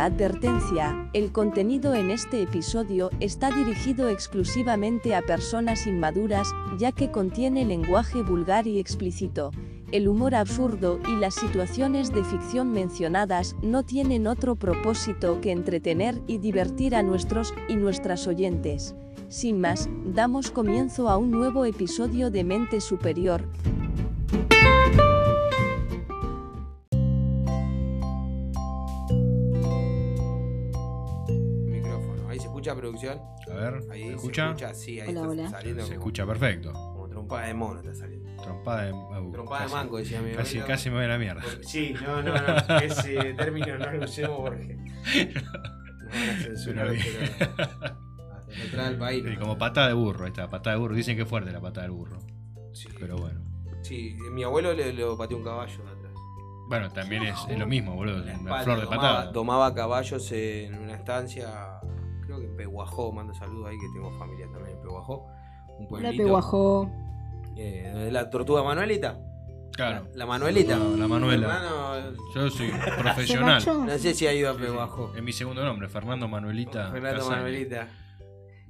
Advertencia, el contenido en este episodio está dirigido exclusivamente a personas inmaduras, ya que contiene lenguaje vulgar y explícito. El humor absurdo y las situaciones de ficción mencionadas no tienen otro propósito que entretener y divertir a nuestros y nuestras oyentes. Sin más, damos comienzo a un nuevo episodio de Mente Superior. Escucha producción. A ver, Ahí ¿se se escucha? escucha, sí, ahí Hola, está hola. saliendo Se como, escucha perfecto. como trompada de mono está saliendo. Trompada de, uh, Trompada de casi- manco, decía mi Casi, abuelo. casi me voy a la mierda. Porque- Sí, no, no, no. Ese término no lo usemos porque. Hasta la entrada del país. Sí, ¿no? como patada de burro, está, patada de burro. Dicen que es fuerte la patada del burro. Sí, Pero bueno. sí, mi abuelo le, lo pateó un caballo de atrás. Bueno, también es, es lo mismo, boludo. Una flor de domaba, patada. domaba caballos en una estancia, que en Peguajó, mando saludos ahí que tengo familia también en Peguajó. Un La pueblito. peguajó. Eh, ¿donde la tortuga Manuelita. Claro. La, la Manuelita. No, la Manuela. Hermano, Yo soy ¿Se profesional. no sé si ha ido a Sí, sí. Peguajó. Es mi segundo nombre, Fernando Manuelita. Fernando. Manuelita.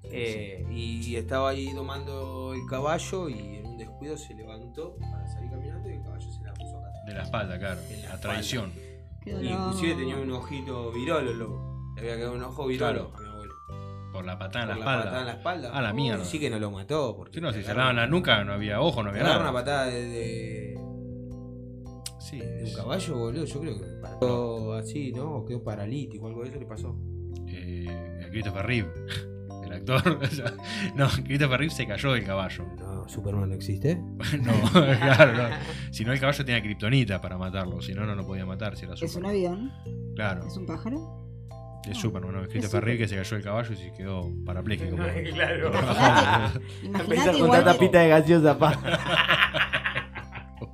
Eh, y estaba ahí domando el caballo y en un descuido se levantó para salir caminando y el caballo se la puso acá. De la espalda, claro. En la La traición. Y inclusive tenía un ojito virolo, loco. Le había quedado un ojo virolo Por la patada en la Por espalda. patada en la espalda. A la mierda. Sí que no lo mató. Porque Si no, si lavan la nuca no había ojo, no había nada. una patada de, de- Sí, de un caballo, boludo. Yo creo que quedó así, ¿no? O quedó paralítico, algo de eso le pasó. eh, Christopher Reeve, el actor. no, Christopher Reeve se cayó del caballo. No, Superman no existe. No, claro, no. Si no, el caballo tenía kriptonita para matarlo. Si no, no lo podía matar. Si era ¿Es un avión? Claro, ¿Es un pájaro? Es Superman, ¿no? Es Christopher Super. Reeve que se cayó del caballo y se quedó parapléjico. claro. Imagínate, igual que- de gaseosa, pa.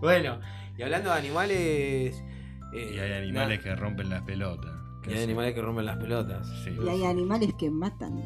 bueno, y hablando de animales. eh, Y hay animales que rompen las pelotas. y hay animales que rompen las pelotas. Sí, Y hay animales que matan.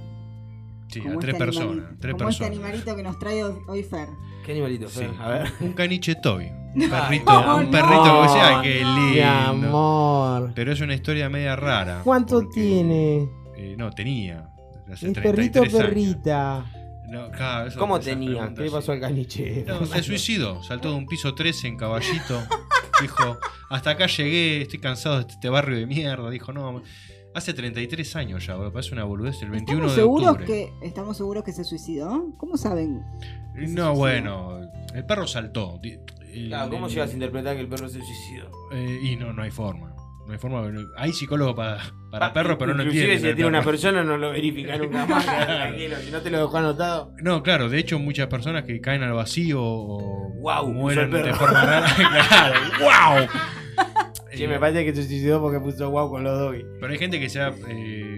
sí, a como tres este personas. animalito- Tres como este personas. animalito que nos trae hoy Fer. ¿Qué animalito? Sí. Fer? A ver. Un caniche toy. Un perrito, no, un no. perrito que decía, ay, qué No. Mi lindo. amor. Pero es una historia media rara. ¿Cuánto porque, tiene? eh, no, tenía. Hace ¿Es 33 perrito perrita? No, claro, eso- ¿Cómo tenía? ¿Qué le pasó al caniche? No, se suicidó, saltó de un piso 13 en caballito. Dijo, hasta acá llegué, estoy cansado de este barrio de mierda. Dijo, no, hace 33 años ya, boludo, parece una boludez, el 21 ¿Estamos de seguros, octubre. que, ¿Estamos seguros que se suicidó? ¿Cómo saben? que No, suicidó? bueno, el perro saltó. El- Claro, ¿cómo el- llegas a interpretar que el perro se suicidó? eh, y no, no hay forma. No hay forma. Hay psicólogo para, para perros, pero no Ah, Inclusive entienden. si tiene una persona no lo verifica nunca más. tranquilo, si no te lo dejó anotado. No, claro, de hecho muchas personas que caen al vacío o mueren de forma rara. claro, wow. Sí, me parece que se suicidó porque puso guau con los doggies. Pero hay gente que se ha eh,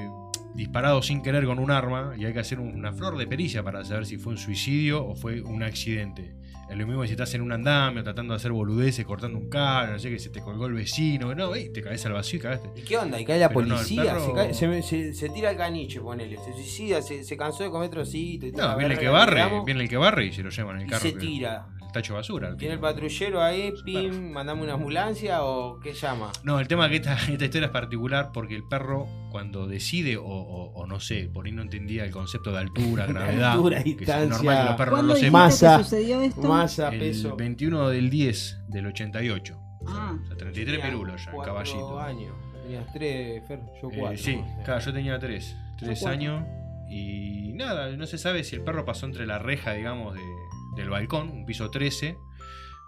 disparado sin querer con un arma y hay que hacer una flor de pericia para saber si fue un suicidio o fue un accidente. Es lo mismo que si estás en un andamio tratando de hacer boludeces, cortando un cable, no sé, que se te colgó el vecino, no, ey, te caes al vacío y cagaste. ¿Y qué onda? ¿Y cae la Pero no, el policía? perro- se, cae- se- se- se tira al caniche, ponele. Se suicida, se, cansó de comer trocitos. y No, viene el que barre, viene el que barre y se lo llevan en el Y carro. se tira. El tacho de basura. ¿Tiene el patrullero ahí? Pim, mandame una ambulancia o qué llama? No, el tema es que esta, esta historia es particular porque el perro cuando decide o, o- o no sé, por ahí no entendía el concepto de altura, gravedad, Altura, que es distancia. normal que los perros no ¿Cuándo lo sepan. Masa. sucedió esto? Masa, El peso. 21 del 10 del 88. Ah. O sea, 33 Tenía pirulos ya, cuatro caballito. años. Tenías tres, Fer, yo Eh, cuatro. sí, claro, yo tenía 3. 3 cuatro. años y nada, no se sabe si el perro pasó entre la reja, digamos, de- del balcón, un piso 13.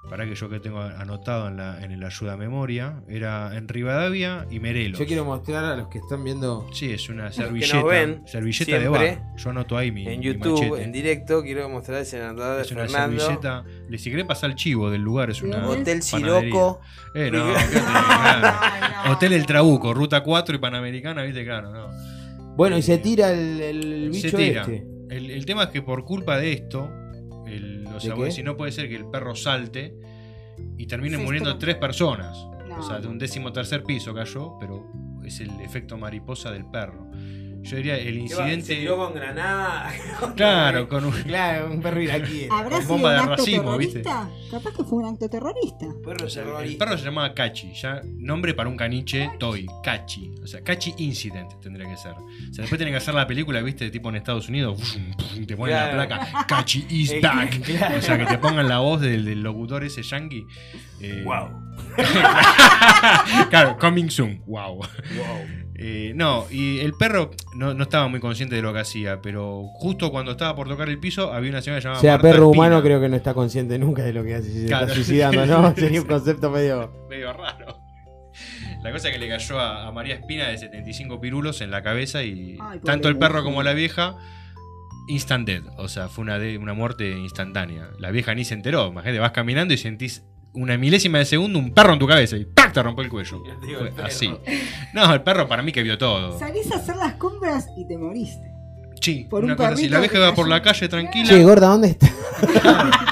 Para que yo que tengo anotado en, la, en el ayuda memoria, era en Rivadavia y Merelos. Yo quiero mostrar a los que están viendo Sí, es una servilleta. ven servilleta de bar. Yo anoto ahí mi, en YouTube, en directo, quiero mostrar el senador de Es una Fernando. servilleta. Le si querés pasar el chivo del lugar, es una. Hotel. Siroco. Eh, no, claro. Ay, no. Hotel El Trabuco, ruta 4 y Panamericana, viste, claro, no. Bueno, y se tira el, el Se bicho tira. este. El, el tema es que por culpa de esto, o sea, decís, no puede ser que el perro salte y terminen Sí, muriendo tres personas. No. O sea, de un décimo tercer piso cayó, pero es el efecto mariposa del perro. Yo diría el. Se incidente. tiró con granada. Claro, con un. Claro, un perro iraquí. ¿Habrá Con sido bomba un de acto racismo, ¿viste? terrorista? Capaz que fue un acto terrorista. Perro sea, el terrorista. perro se llamaba Cachi, ya nombre para un caniche toy, Cachi. O sea, Cachi Incident tendría que ser. O sea, después tienen que hacer la película, viste, tipo en Estados Unidos, te ponen Claro. la placa, Cachi is Eh, back. claro. O sea, que te pongan la voz del, del locutor ese yankee. Eh, Wow. claro, coming soon, wow. Wow. Eh, no, y el perro no, no estaba muy consciente de lo que hacía, pero justo cuando estaba por tocar el piso había una señora O llamada sea, Marta perro Espina. humano creo que no está consciente nunca de lo que hace. Se Claro. está suicidando, ¿no? Sería un concepto medio. medio raro. La cosa es que le cayó a, a María Espina de 75 pirulos en la cabeza y Ay, tanto el perro como la vieja instant dead, o sea, fue una, de- una muerte instantánea. La vieja ni se enteró, imagínate, vas caminando y sentís una milésima de segundo un perro en tu cabeza y ¡pac! te rompe el cuello. Digo, Fue el así. No, el perro para mí que vio todo. Salís a hacer las compras y te moriste. Sí, por una un cosa así. La vieja que iba por la calle tranquila. Che, gorda, ¿dónde está?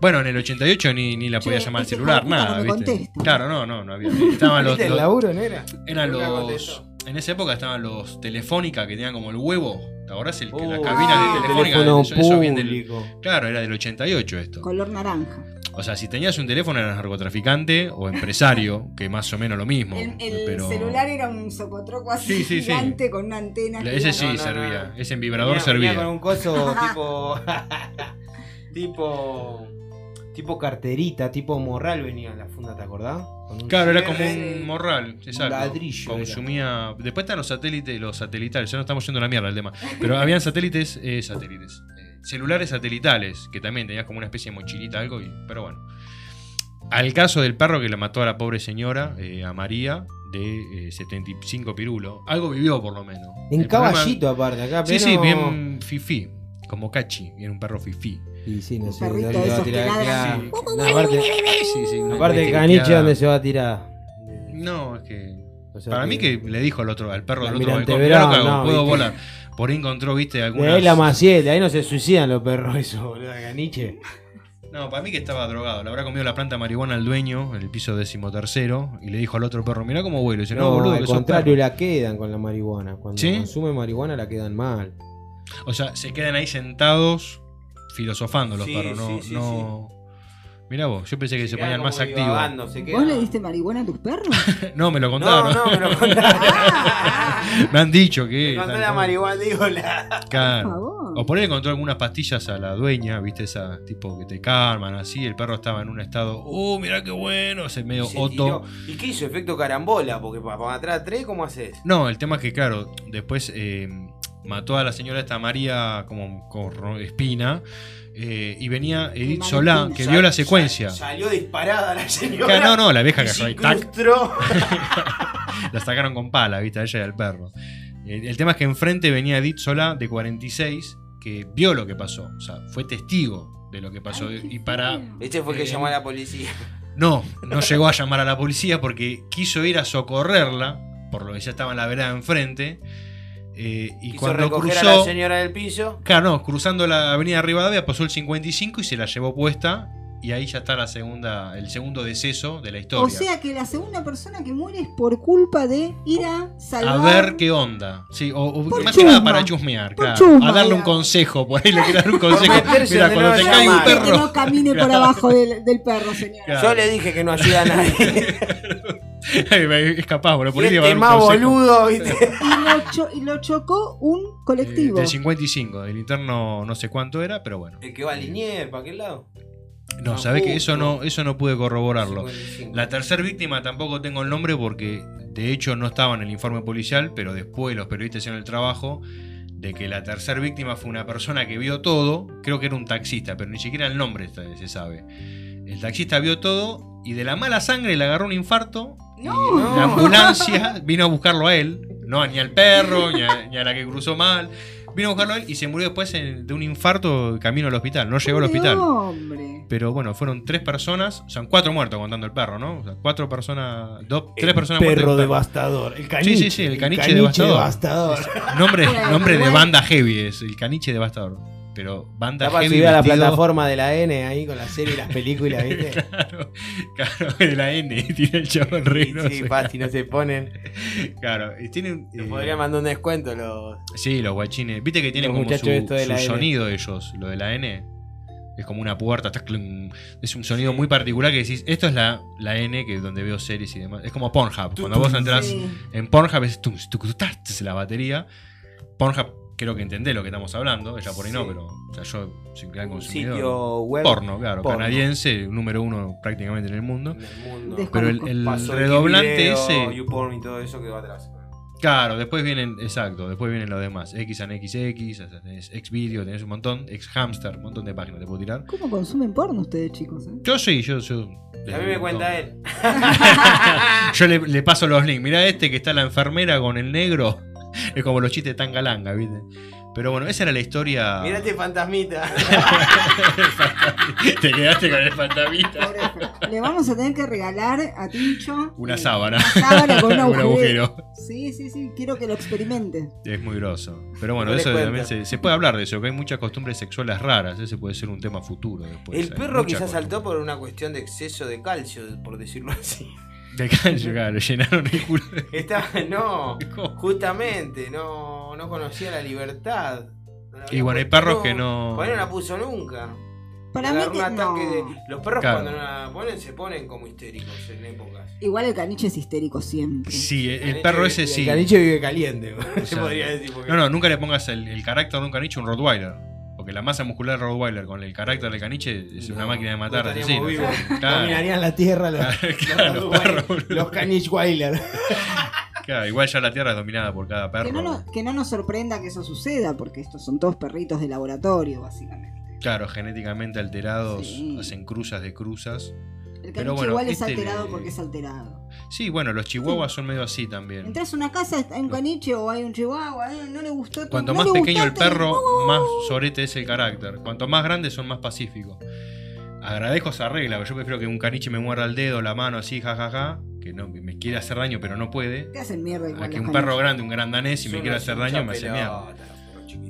Bueno, en el 88 ni, ni la Che, podía llamar al este celular, hijo de puta nada, no me ¿viste? contesta. Claro, no, no, no había. Estaban los, ¿Viste el los- laburo, no era? Eran Nunca los. contestó. En esa época estaban los Telefónica que tenían como el huevo. ¿Te acordás? El, que la Uh, cabina ah, de Telefónica. Teléfono eso- eso viene del- público. claro, era del 88 esto. Color naranja. O sea, si tenías un teléfono eras narcotraficante o empresario, que más o menos lo mismo. El, el pero celular era un socotroco así Sí, sí, sí. gigante con una antena. Ese sí No, no, servía. no. Ese en vibrador Venía- servía. venía con un coso tipo. tipo. tipo carterita, tipo morral venía en la funda, ¿te acordás? Claro, era como un morral, exacto. ladrillo Consumía. Después están los satélites, los satelitales, ya no estamos yendo a la mierda el tema. Pero habían satélites, eh, satélites. Celulares satelitales, que también tenías como una especie de mochilita, algo, y, pero bueno. Al caso del perro que la mató a la pobre señora, eh, a María, de eh, 75 pirulo. Algo vivió por lo menos. En El problema- caballito, aparte, acá. Sí, sí, bien fifí. Como Cachi, bien un perro fifí. Y sí, no sé, perrito ¿dónde de se va a esos que tirar? No, aparte, Sí, sí, una aparte caniche. ¿dónde se va a tirar? No, es que O sea Para mí que le dijo al otro, al perro del otro que hago, no, puedo ¿viste? volar. Por ahí encontró, viste, De algunas... ahí la Maciel, de ahí no se suicidan los perros, eso, boludo, de caniche. No, para mí que estaba drogado. Le habrá comido la planta de marihuana al dueño en el piso decimotercero y le dijo al otro perro, mirá cómo vuelo. Y dice, no, No, boludo, al que contrario, perro". la quedan con la marihuana. Cuando ¿Sí? consumen marihuana la quedan mal. O sea, se quedan ahí sentados filosofando los Sí, perros, no... sí, sí, no... Mirá vos, yo pensé que se, ponían más activos. se ¿Vos le diste marihuana a tus perros? No, me lo No, contaron. no, me lo contaron. me han dicho que... Me contó la marihuana, digo, la... Por Claro. favor. O por ahí le encontró algunas pastillas a la dueña, viste, esas tipo que te calman, así. El perro estaba en un estado, ¡uh, mirá qué bueno! Ese medio se oto. tiró. ¿Y qué hizo? Efecto carambola, porque para, para atrás tres, ¿cómo haces? No, el tema es que, claro, después eh, mató a la señora esta María como con ro- espina. eh, y venía Edith Solá, que Sal- vio la sal- secuencia. Salió disparada la señora. No, no, la vieja que se fue ahí, la sacaron con pala, viste, a ella y al perro. Eh, el tema es que enfrente venía Edith Solá, de 46, que vio lo que pasó. O sea, fue testigo de lo que pasó. Ay, y para. Este fue el que Eh, llamó a la policía. No, no llegó a llamar a la policía porque quiso ir a socorrerla, por lo que ya estaba en la vereda enfrente. Eh, y Quiso cuando recoger cruzó. a la señora del piso. Claro, no, cruzando la avenida Rivadavia pasó el 55 y se la llevó puesta. Y ahí ya está la segunda, el segundo deceso de la historia. O sea que la segunda persona que muere es por culpa de ir a salvar. a ver qué onda. Sí, o, o Por más que nada para chusmear, Por claro. chusma, a darle un consejo. Por ahí le quiere dar un consejo. Mira, cuando te cae un mal. Que perro. no camine por abajo del, del perro, señora. Claro. Yo le dije que no ayuda a nadie. es capaz, bueno, por este más boludo, ¿viste? Y lo, cho- y lo chocó un Eh, colectivo. del 55, del interno no sé cuánto era, pero bueno. El que va a Linier, ¿para qué lado? No, sabés que eso no, eso no pude corroborarlo. 55. La tercera víctima tampoco tengo el nombre porque de hecho no estaba en el informe policial, pero después los periodistas hicieron el trabajo de que la tercera víctima fue una persona que vio todo, creo que era un taxista, pero ni siquiera el nombre se se sabe. El taxista vio todo y de la mala sangre le agarró un infarto No. y la ambulancia vino a buscarlo a él, no ni al perro, ni a, ni a la que cruzó mal, vino a buscarlo a él y se murió después en- de un infarto camino al hospital, no llegó al hospital. hombre. Pero bueno, fueron tres personas, o sea, cuatro muertos contando el perro, ¿no? O sea, cuatro personas, dos, tres El personas muertas. y perro devastador. El caniche. sí, sí, el caniche devastador. devastador. Nombre, nombre de banda heavy es, el caniche devastador. Pero banda para heavy subir a la vestido- plataforma de la N ahí con la serie y las películas, ¿viste? claro, claro, de la N, tiene el chabón re Sí, grosso. fácil, no se ponen. Claro, y tienen. Eh, podrían mandar un descuento los. Sí, los guachines. Viste que tienen Los como su, de su sonido ellos, lo de la N. Es como una puerta, es un sonido muy particular que decís, esto es la, la N, que es donde veo series y demás. Es como Pornhub. Cuando vos entras Sí. en Pornhub es la batería. Pornhub creo que entendés lo que estamos hablando, ella por ahí no, pero o sea, yo soy gran Un consumidor. sitio web. Porno, claro, porno. canadiense, número uno prácticamente en el mundo. En el mundo. Pero el, redoblante video, ese. YouPorn y todo eso que va atrás. Claro, después vienen, exacto, después vienen los demás. X and XX, tenés Xvideo, tenés un montón, Xhamster, un montón de páginas te puedo tirar. ¿Cómo consumen porno ustedes, chicos? eh? Yo sí, yo. yo A mí me cuenta él. Yo le, le paso los links. Mirá este que está la enfermera con el negro. Es como los chistes de Tangalanga, ¿viste? Pero bueno, esa era la historia. Mirá este fantasmita. Te quedaste con el fantasmita. Le vamos a tener que regalar a Tincho Una sábana. sábana con un Un agujero. Sí, sí, sí, quiero que lo experimente. Es muy groso. Pero bueno, No eso también se, se puede hablar de eso, que hay muchas costumbres sexuales raras. Ese puede ser un tema futuro después. El perro quizás saltó por una cuestión de exceso de calcio, por decirlo así. De cancho, claro, llenaron el culo. de- Estaba, no, ¿Cómo? justamente, no, no conocía la libertad. No la Y bueno, hay perros que no- Por ahí no la puso nunca. Para mí que no. de. Los perros Claro. cuando no la ponen se ponen como histéricos en épocas. Igual el caniche es histérico siempre. Sí, el, el perro vive- ese sí. El caniche vive caliente, sea, podría decir. porque- No, no, nunca le pongas el, el carácter de un caniche a un Rottweiler. Porque la masa muscular del Rottweiler con el carácter del caniche es No, una máquina de matar. Claro, Dominarían la tierra los, Claro, los, Canichweiler. claro, igual ya la tierra es dominada por cada perro. Que no, nos, que no nos sorprenda que eso suceda, porque estos son todos perritos de laboratorio, básicamente. Claro, genéticamente alterados, Sí. hacen cruzas de cruzas. El Pero caniche bueno, igual es este alterado le- porque es alterado. Sí, bueno, los chihuahuas son medio así también. Entras a una casa, hay un caniche o hay un chihuahua, eh, no le gustó. Cuanto no más pequeño el perro, más sorete es el carácter. Cuanto más grandes son más pacíficos. Agradezco esa regla, porque yo prefiero que un caniche me muerda el dedo, la mano así, jajaja, que no que me quiere hacer daño pero no puede. Te hacen mierda igual. A que un perro grande, un gran danés, si me quiere hacer daño, me hace mierda.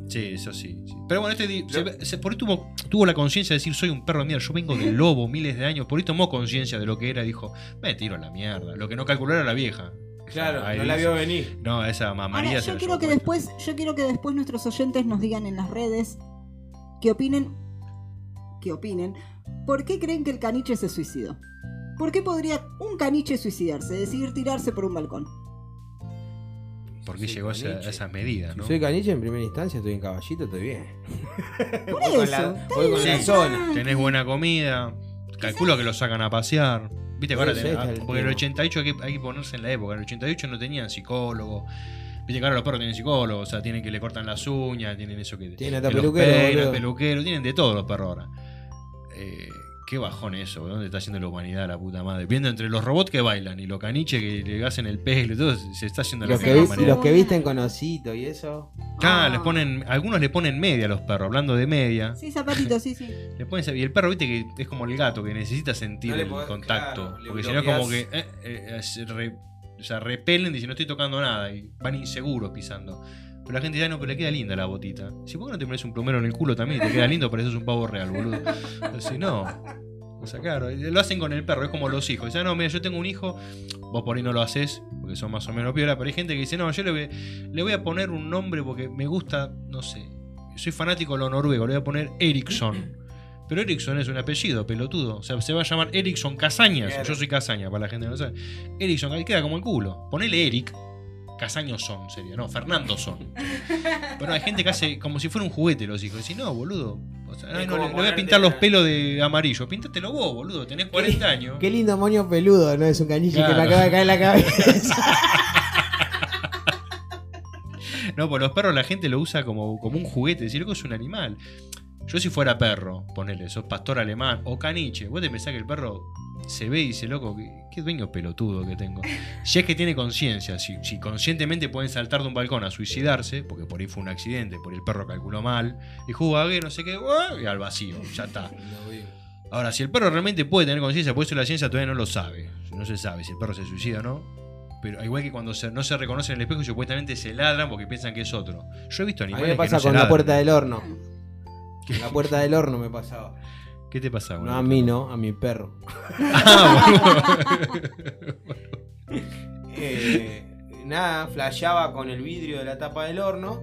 Sí, eso sí. sí. Pero bueno, este di- se- se- por ahí tuvo, tuvo la conciencia de decir, soy un perro de mierda, yo vengo del lobo miles de años. Por ahí tomó conciencia de lo que era y dijo, me tiro a la mierda. Lo que no calculó era la vieja. Claro, Ahí no la vio venir. No, esa mamaría Ahora, se yo la quiero que después, yo quiero que después nuestros oyentes nos digan en las redes que opinen, que opinen, ¿por qué creen que el caniche se suicidó? ¿Por qué podría un caniche suicidarse, decidir tirarse por un balcón? ¿Por qué llegó a, esa- caniche. a esas medidas, Si no? soy caniche en primera instancia, estoy en caballito, estoy bien. Por Voy con eso, la, está voy con la zona. Tenés buena comida, calculo que lo sacan a pasear. Viste que ahora tenés- ah, porque en el tema. 88 hay que, hay que ponerse en la época. En el 88 no tenían psicólogo. Viste que ahora los perros tienen psicólogo, o sea, tienen que le cortan las uñas, tienen eso que. Tienen hasta que los peluquero, peinan, peluquero, tienen de todo los perros ahora. Eh, qué bajón eso, ¿dónde está haciendo la humanidad la puta madre? Viendo entre los robots que bailan y los caniches que le hacen el pelo y todo, se está haciendo la que, vi- humanidad. los que visten con osito y eso. Ah, Ah. les ponen, algunos le ponen media a los perros, hablando de media. Sí, zapatito, sí, sí. Le ponen, y el perro, viste que es como el gato, que necesita sentir No el podés- contacto. claro, porque si no, como que eh, eh, se re- o sea, repelen y si no estoy tocando nada. Y van inseguros pisando. Pero la gente dice, "Ah, no, pero le queda linda la botita. Si ¿por qué no te pones un plumero en el culo también y te queda lindo? Pareces un pavo real, boludo. Si no. O sea, claro, lo hacen con el perro, es como los hijos. Dicen, "Ah, no, mira, yo tengo un hijo, vos por ahí no lo haces, porque son más o menos piola, pero hay gente que dice, no, yo le voy, le voy a poner un nombre porque me gusta, no sé, soy fanático de lo noruego, le voy a poner Ericsson. Pero Ericsson es un apellido, pelotudo. O sea, se va a llamar Ericsson Casañas. Yo soy Casaña, para la gente que no sabe. Ericsson, ahí queda como el culo. Ponele Eric. Casaños son, sería. No, Fernando son. Pero hay gente que hace como si fuera un juguete los hijos. Decís, no, boludo. O sea, no, le, voy a pintar los pelos de amarillo. Píntatelo vos, boludo. Tenés 40 años. Qué lindo moño peludo, ¿no? Es un caniche que me Claro. acaba de caer en la cabeza. No, pues los perros la gente lo usa como, como un juguete. Decir, loco, es un animal. Yo si fuera perro, ponele, sos pastor alemán o caniche, vos te pensás que el perro se ve y dice, loco, qué, qué dueño pelotudo que tengo. Si es que tiene conciencia, si, si conscientemente pueden saltar de un balcón a suicidarse, porque por ahí fue un accidente, por ahí el perro calculó mal, y jugague, no sé qué, y al vacío, ya está. Ahora, si el perro realmente puede tener conciencia, por eso la ciencia todavía no lo sabe. No se sabe si el perro se suicida o no. Pero igual que cuando se- no se reconocen en el espejo, supuestamente se ladran porque piensan que es otro. Yo he visto A mí animales me pasa que no se con la ladran. puerta del horno. En la puerta del horno me pasaba. ¿Qué te pasaba? No a mí, no, a mi perro. Ah, Eh, nada, flasheaba con el vidrio de la tapa del horno.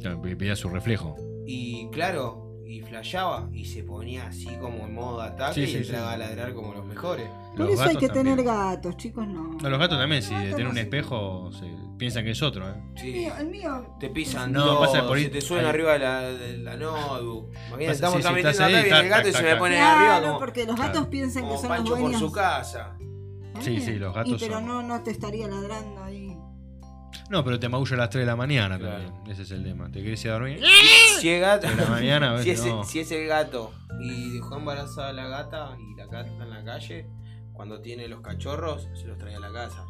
Claro, veía su reflejo. Y claro, y flasheaba y se ponía así como en modo ataque Sí, y sí. entraba a ladrar como los mejores. Por Los eso hay que también. tener gatos, chicos, no. No, los gatos también, si Gatos tienen no un espejo, se piensan que es otro. ¿eh? El Sí. mío, el mío Te pisan No, todo, pasa por ahí- se te suben ahí- arriba de la, de la notebook. Imagínate, Pasa- estamos sí, acá, ahí, viene el tac, gato y tac, se me pone arriba como, porque los Claro. gatos piensan que son los Pancho por dueños. su casa. Sí, sí, los gatos Y pero son- no, no te estaría ladrando ahí. No, pero te maulla a las 3 de la mañana Claro. también. Ese es el tema. Te querés ir a dormir. Si es gato, De la mañana, a si, es, no. si es el gato y dejó embarazada a la gata y la gata está en la calle, cuando tiene los cachorros se los trae a la casa.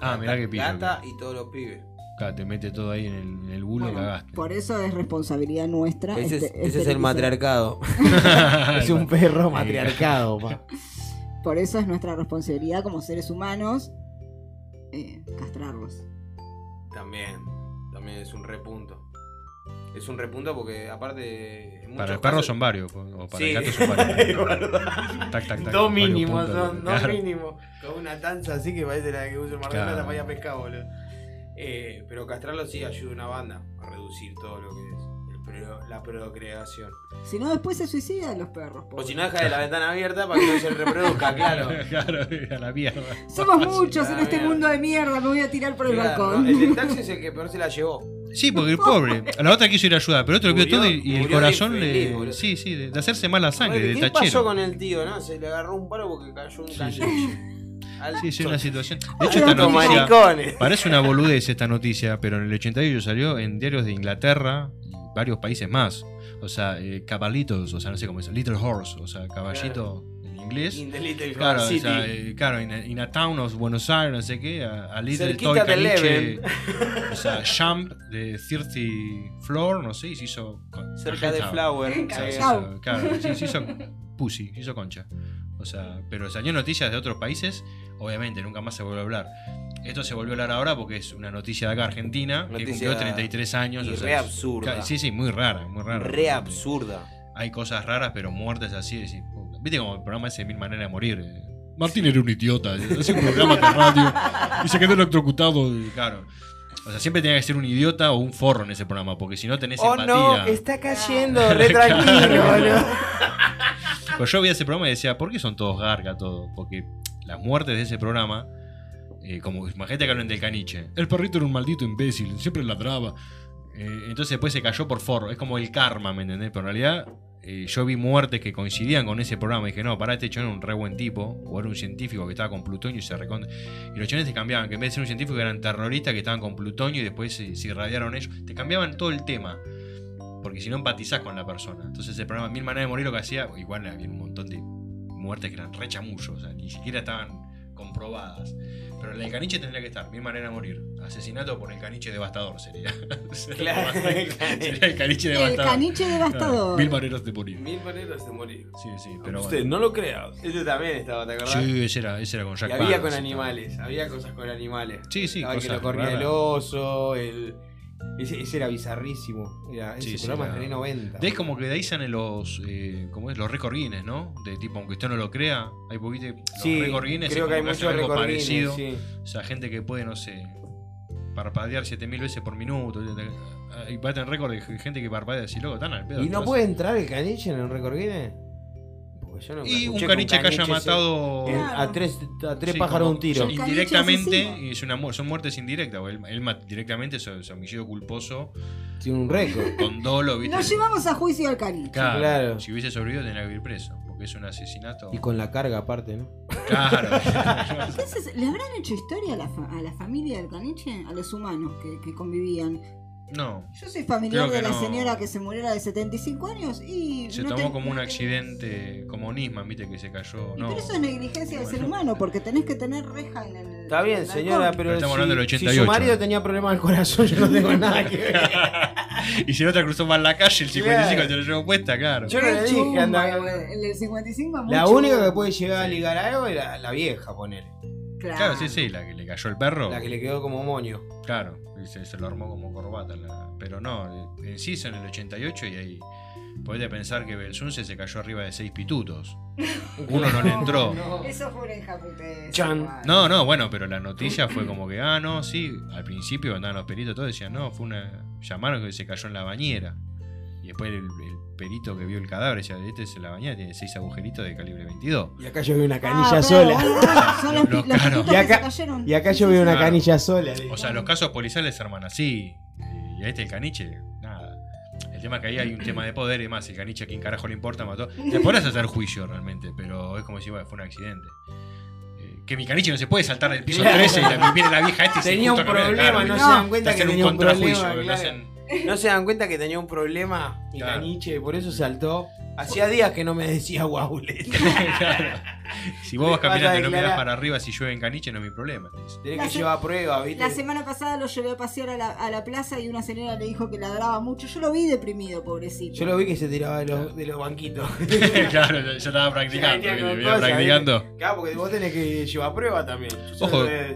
Ah, mirá qué pillo. Gata y todos los pibes. Claro, te mete todo ahí en el, en el bulo y Bueno, cagaste. por eso es responsabilidad nuestra. Ese es, este- ese es el matriarcado. es un perro matriarcado, pa. Por eso es nuestra responsabilidad como seres humanos eh, castrarlos. También, también es un repunto. Es un repunto porque aparte... Para el perro casos- son varios, o para Sí. el gato son varios. Tac, tac, tac, dos mínimos, son dos Claro. mínimos. Con una tanza así que parece la que usa el Mar del Claro. Plata para ir a pescar, boludo. Eh, pero castrarlo sí ayuda a una banda a reducir todo lo que es el pro- la procreación. Si no, después se suicidan los perros. O si no, deja de la ventana abierta para que no se reproduzca, claro. claro, a la mierda. Somos muchos en este mierda. mundo de mierda, me voy a tirar por el Claro, balcón. El del taxi es el que peor se la llevó. Sí, porque el pobre. A la otra quiso ir a ayudar, pero el otro vio Murió- todo y, y el corazón le. boludo. Sí, sí, de, de hacerse mala sangre, de ¿Qué tachero. pasó con el tío, no? Se le agarró un palo porque cayó un Sí, caniche. sí. Sí, sí, una situación. De hecho, esta noticia. maricones. Parece una boludez esta noticia, pero en el 88 salió en diarios de Inglaterra y varios países más. O sea, eh, cabalitos, o sea, no sé cómo es, Little Horse, o sea, caballito inglés. In the Little Claro, o City. sea, eh, claro, in a, in a town of Buenos Aires, no sé qué, a, a Little Cerquita Toy Leven. o sea, Jump de 30 Floor, no sé, y se hizo... con- Cerca de. Flower. Chau. sí, claro, sí, se hizo pussy, se hizo concha. O sea, pero salió noticias de otros países, obviamente, nunca más se volvió a hablar. Esto se volvió a hablar ahora porque es una noticia de acá Argentina, que Noticia cumplió 33 años. y o sea, re absurda. Sí, sí, muy rara, muy rara. Re absurda. Hay cosas raras, pero muertes así, puta. Viste como el programa ese Mil Maneras de Morir. eh. Martín era un idiota, hacía un programa de radio y se quedó electrocutado, y claro. O sea, siempre tenía que ser un idiota o un forro en ese programa, porque si no tenés Oh empatía. no, está cayendo, re tranquilo, boludo. Pues yo veía ese programa y decía, ¿por qué son todos garga todos? Porque las muertes de ese programa, eh, como imagínate que hablan del caniche. El perrito era un maldito imbécil, siempre ladraba. Eh, entonces después se cayó por forro. Es como el karma, ¿me entendés? Pero en realidad eh, yo vi muertes que coincidían con ese programa y dije, no, pará, este chon era un re buen tipo. O era un científico que estaba con plutonio y se recontra... Y los chones te cambiaban, que en vez de ser un científico eran terroristas que estaban con plutonio y después se, irradiaron ellos. Te cambiaban todo el tema. Porque si no empatizás con la persona. Entonces el programa Mil Maneras de Morir lo que hacía, igual había un montón de muertes que eran re chamullos, o sea, ni siquiera estaban comprobadas. Pero la del caniche tendría que estar, Mil Maneras de Morir. Asesinato por el caniche devastador sería. Claro, sería el caniche El devastador. caniche devastador. Claro, Mil maneras de morir. Mil maneras de morir. Sí, sí, pero Usted bueno. no lo crea. Ese también estaba, ¿te acordás? Sí, ese era, ese era con Jack y había con animales, había cosas con animales. Sí, sí, Estaba el que cosas lo corría raras. el oso, el... Ese, ese era bizarrísimo. Era, ese Sí, sí, programa era- es re 90. De ahí como que de ahí salen los, eh, ¿cómo es? Los récord Guinness, ¿no? De tipo, aunque usted no lo crea, hay poquito. Los Sí, récord Guinness creo es que hay muchos algo parecido. Sí. O sea, gente que puede, no sé, parpadear 7000 veces por minuto. Y va a tener récord de gente que parpadea así, loco, tan al pedo. ¿Y no puede entrar el caniche en el récord Guinness? Yo Y un caniche que haya se- matado. a tres, a tres Sí, pájaros como- un tiro. Indirectamente, y es una, son muertes indirectas. Él, él directamente es, es homicidio culposo, Tiene un récord. con dolo, ¿viste? Nos llevamos a juicio al caniche. Claro, Claro. Si hubiese sobrevivido, tendría que ir preso. Porque es un asesinato. Y con la carga aparte, ¿no? Claro. Entonces, ¿le habrán hecho historia a la, fa- a la familia del caniche? A los humanos que, que convivían. No. Yo soy familiar de la no. señora que se murió a de 75 años y. Se no tomó como un accidente, como Nisman, viste, que se cayó. No. Pero eso es negligencia del Bueno. ser humano, porque tenés que tener reja en el. Está bien, señora, pero, Pero estamos si, hablando del si 88. su marido tenía problemas del corazón, yo no tengo nada que ver. y si no te cruzó mal la calle, el 55 Claro. te lo llevó puesta, claro. Yo no le dije, anda. El del 55 es muy La única que puede llegar a ligar algo era la vieja, ponele. Claro. Claro, sí, sí, la que le cayó el perro. La que le quedó como moño. Claro, y se, se lo armó como corbata. la- pero no, en sí son el 88 y hay Podés pensar que Belsunce se cayó arriba de seis pitutos. Uno no le entró. No. Eso fue una hijaputez. Chan. No, no, bueno, pero la noticia fue como que, ah, no, sí. Al principio andaban los peritos todos decían, no, fue una. Llamaron que se cayó en la bañera. Después el, el perito que vio el cadáver decía, este es la bañera, tiene seis agujeritos de calibre 22. Y acá yo veo una canilla sola. los, los claro. Y acá- se cayeron. Y acá yo veo una Claro. canilla sola. O sea, los casos policiales se arman así. Y a este el caniche, nada. El tema es que ahí hay un tema de poder y demás. El caniche a quien carajo le importa, mató. Le podrás hacer juicio realmente, pero es como decir, bueno, fue un accidente. Eh, Que mi caniche no se puede saltar del piso Claro. 13 y la, viene la vieja este y se Tenía un justo camina, problema, claro, no, se dan Te cuenta que hacen un tenía un contrajuicio. problema. le claro. No se dan cuenta que tenía un problema mi Claro. caniche, por eso saltó. Hacía días que no me decía guaule. Claro. Si vos vas a caminando y no mirás para arriba si llueve en caniche, no es mi problema. La que se- llevar pruebas, ¿viste? La semana pasada lo llevé a pasear a la, a la plaza y una señora le dijo que ladraba mucho. Yo lo vi deprimido, pobrecito. Yo lo vi que se tiraba de los, de los banquitos. claro, yo estaba practicando. Claro, porque vos tenés que llevar pruebas también. Yo soy Ojo, de-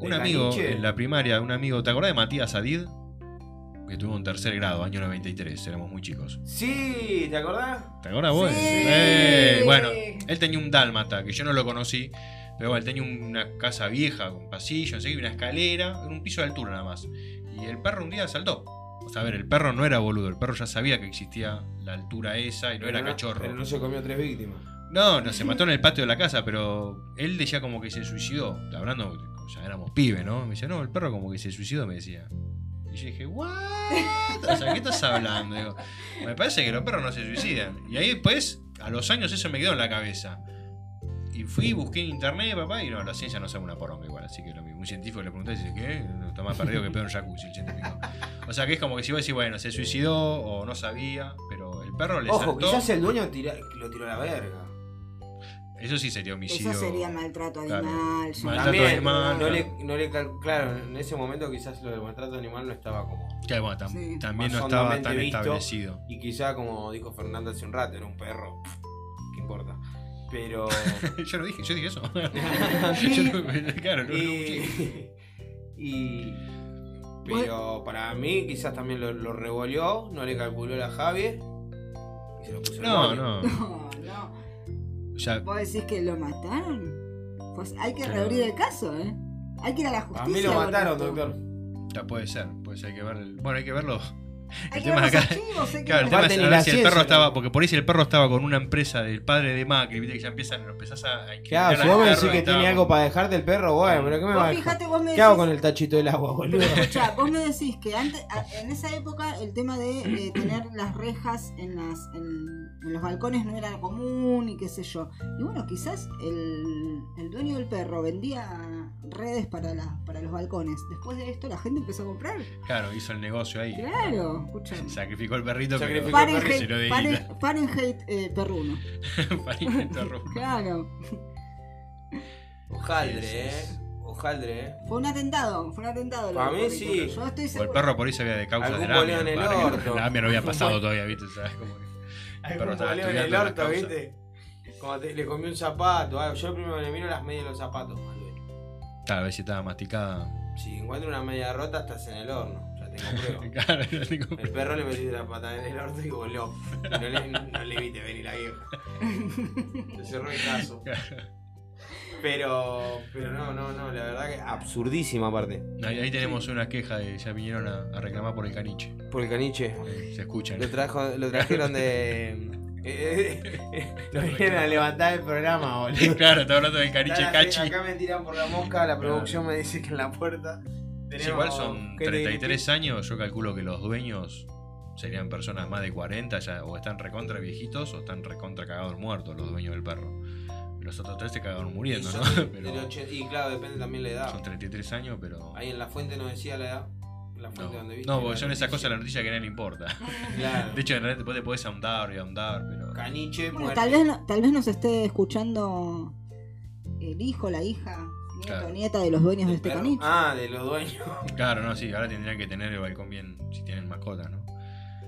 Un de amigo caniche. en la primaria, un amigo, ¿te acordás de Matías Adid? Que tuvo un tercer grado, año 93, éramos muy chicos. Sí, ¿te acordás? ¿Te acordás vos? Sí. Eh, bueno, él tenía un dálmata, que yo no lo conocí, pero bueno, él tenía una casa vieja con pasillo, qué, una escalera, en un piso de altura nada más. Y el perro un día saltó. O sea, a ver, el perro no era boludo, el perro ya sabía que existía la altura esa y no era cachorro. Pero no se comió tres víctimas. No, no, se mató en el patio de la casa, pero él decía como que se suicidó. Hablando, ya éramos pibes, ¿no? Me decía, no, el perro como que se suicidó, me decía. Y yo dije, ¿what? O sea, ¿qué estás hablando? Digo, me parece que los perros no se suicidan. Y ahí después, a los años, eso me quedó en la cabeza. Y fui, busqué en internet, papá, y no, la ciencia no sabe una poronga igual. Así que lo mismo. Un científico le pregunté y dice, ¿qué? No, está más perdido que pedo en jacuzzi, el científico. O sea, que es como que si vos decís, bueno, se suicidó o no sabía, pero el perro le Ojo, saltó. quizás el dueño tira- lo tiró a la verga. Eso sí sería homicidio. Eso sería maltrato Claro. animal. ya. Maltrato También, animal, no claro. le, no le cal- claro, en ese momento quizás lo del maltrato animal no estaba como. Que bueno, tam- Sí. también no estaba tan visto. establecido. Y quizá, como dijo Fernando hace un rato, era un perro. ¿Qué importa? Pero. yo no dije, yo dije eso. Yo no- claro, no, y, y- Pero para mí, quizás también lo, lo revolvió, no le calculó la Javi. Y se lo puso el no, no. No, no. Ya, ¿Vos decís que lo mataron? Pues hay que Pero- reabrir el caso, ¿eh? Hay que ir a la justicia. A mí lo mataron, doctor. ya puede ser, puede ser, hay que ver. el- Bueno, hay que verlo. Hay El que tema acá- archivos, hay que Claro, el ver- tema Aparte es ni a ver la si el perro estaba. Porque por ahí si el perro estaba con una empresa del padre de Macri, viste que ya empiezan, lo empezás a. a Claro, si vos me perro decís que tiene algo para dejarte el perro, bueno, pero ¿qué me va Vos a fijate, dejar? vos me ¿Qué hago con el tachito del agua, boludo? Escuchá, vos me decís que antes, en esa época el tema de eh, tener las rejas en, las, en, en los balcones no era común y qué sé yo. Y bueno, quizás el, el dueño del perro vendía redes para, la, para los balcones. Después de esto la gente empezó a comprar. Claro, hizo el negocio ahí. Claro, Sacrificó el perrito, pero. Sacrificó el perrito. se lo Fahrenheit, dedica. Fahrenheit- Fahrenheit, eh, perruno. Fahrenheit perro. Claro. Ojaldre, eh. Ojaldre, eh. Fue un atentado, fue un atentado. Para mí sí. Yo estoy O el perro por ahí se había de causas Algún de la boleo en el orto. No había pasado todavía, viste. ¿sabes? Como que- Algún perro estaba en el orto. ¿viste? Como te- le comió un zapato. algo. Yo primero le miro las medias de los zapatos dueño. Tal vez si estaba masticada. Si encuentro una media rota, estás en el horno. El perro le metió la pata en el orto y voló. No le, no le viste venir la vieja. Se cerró el caso. Pero, pero no, no, no, la verdad que absurdísima aparte. Ahí, ahí tenemos una queja de ya vinieron a, a reclamar por el caniche. Por el caniche. Eh, Se escuchan. Lo, trajo, lo trajeron de. eh, lo vinieron a levantar el programa, boludo. claro, está hablando del caniche cachi. Acá me tiran por la mosca, la producción me dice que en la puerta. Tenemos igual son gente de 33 años, yo calculo que los dueños serían personas más de 40, ya o están recontra viejitos o están recontra cagados muertos los dueños del perro. Los otros tres se cagaron Y, muriendo, ¿no? Pero y claro, depende también la edad. son 33 años, pero... Ahí en la fuente no decía la edad. En la fuente No, donde viste. no porque son esas cosas de la noticia que a nadie le importa. Claro. De hecho, en realidad después te podés ahondar y ahondar, pero... Caniche, Bueno, tal vez, no- tal vez nos esté escuchando el hijo, la hija, Claro. nieta de los dueños de este perro. caniche. Ah, de los dueños. Claro, no, sí, ahora tendrían que tener el balcón bien, si tienen mascota, ¿no?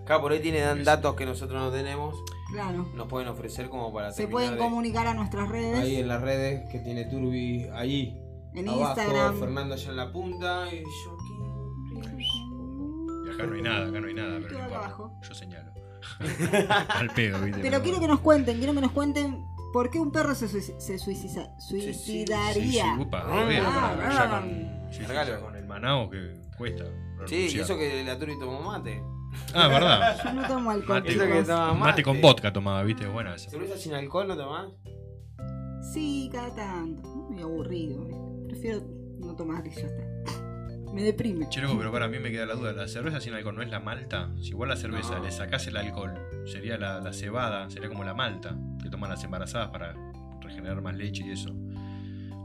Acá por ahí tienen datos que nosotros no tenemos. Claro. Nos pueden ofrecer como para Se pueden de- comunicar a nuestras redes, Ahí en las redes que tiene Turbi ahí. en abajo, Instagram. Fernando allá en la punta y yo aquí. Y acá no hay nada, acá no hay nada, pero Todo no acá importa. abajo. Yo señalo. Al pedo, ¿viste? Pero quiero que nos cuenten, quiero que nos cuenten por qué un perro se, suici- se suicida- Sí, sí, suicidaría. upa, bien, ya con, sí, sí, ya con el manao que cuesta. Sí, renunciar. eso que la Turi tomó mate. Ah, verdad. Yo no tomo alcohol. Mate, Eso que toma Mate con vodka tomaba, ¿viste? Buena esa. ¿Cerveza sin alcohol no tomás? Sí, cada tanto. Muy aburrido. Prefiero no tomar y ya está. Me deprime. Che, loco, pero para mí me queda la duda. ¿La cerveza sin alcohol no es la malta? Si igual la cerveza No. le sacás el alcohol, sería la, la cebada, sería como la malta que toman las embarazadas para regenerar más leche y eso.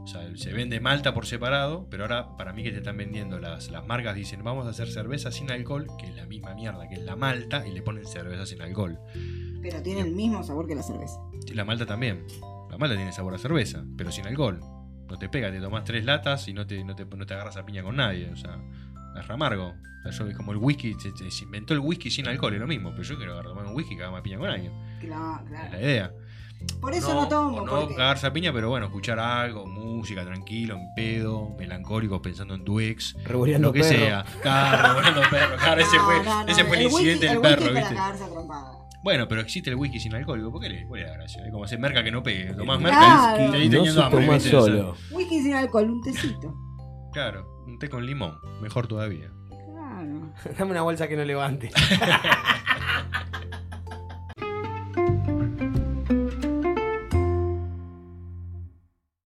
O sea, se vende malta por separado, pero ahora para mí que te están vendiendo las, las marcas dicen vamos a hacer cerveza sin alcohol, que es la misma mierda que es la malta, y le ponen cerveza sin alcohol. Pero tiene el mismo sabor que la cerveza. Y la malta también. La malta tiene sabor a cerveza, pero sin alcohol. No te pega, te tomás tres latas y no te, no te, no te agarras a piña con nadie. O sea, es amargo. O sea, yo es como el whisky, se, inventó el whisky sin alcohol, es lo mismo. Pero yo quiero agarrar tomar un whisky y cagarme a piña con alguien. Claro, Es claro. la idea. Por eso no, tomo. o no porque- cagarse a piña, pero bueno, escuchar algo, música, tranquilo, en pedo, melancólico, pensando en tu ex. Revoleando Lo que sea. Claro, revolviendo perro. Claro, ese fue, No, no, no, ese fue el, whisky- incidente del el perro, para ¿viste? cagarse a trompada. Bueno, pero existe el whisky sin alcohol. ¿Por qué le, cuál es la gracia? Es como hacer merca que no pegue. Tomás merca Claro. y seguís teniendo hambre. ¿viste? O sea, Whisky sin alcohol, un tecito. Claro, un té con limón. Mejor todavía. Claro. Dame una bolsa que no levante.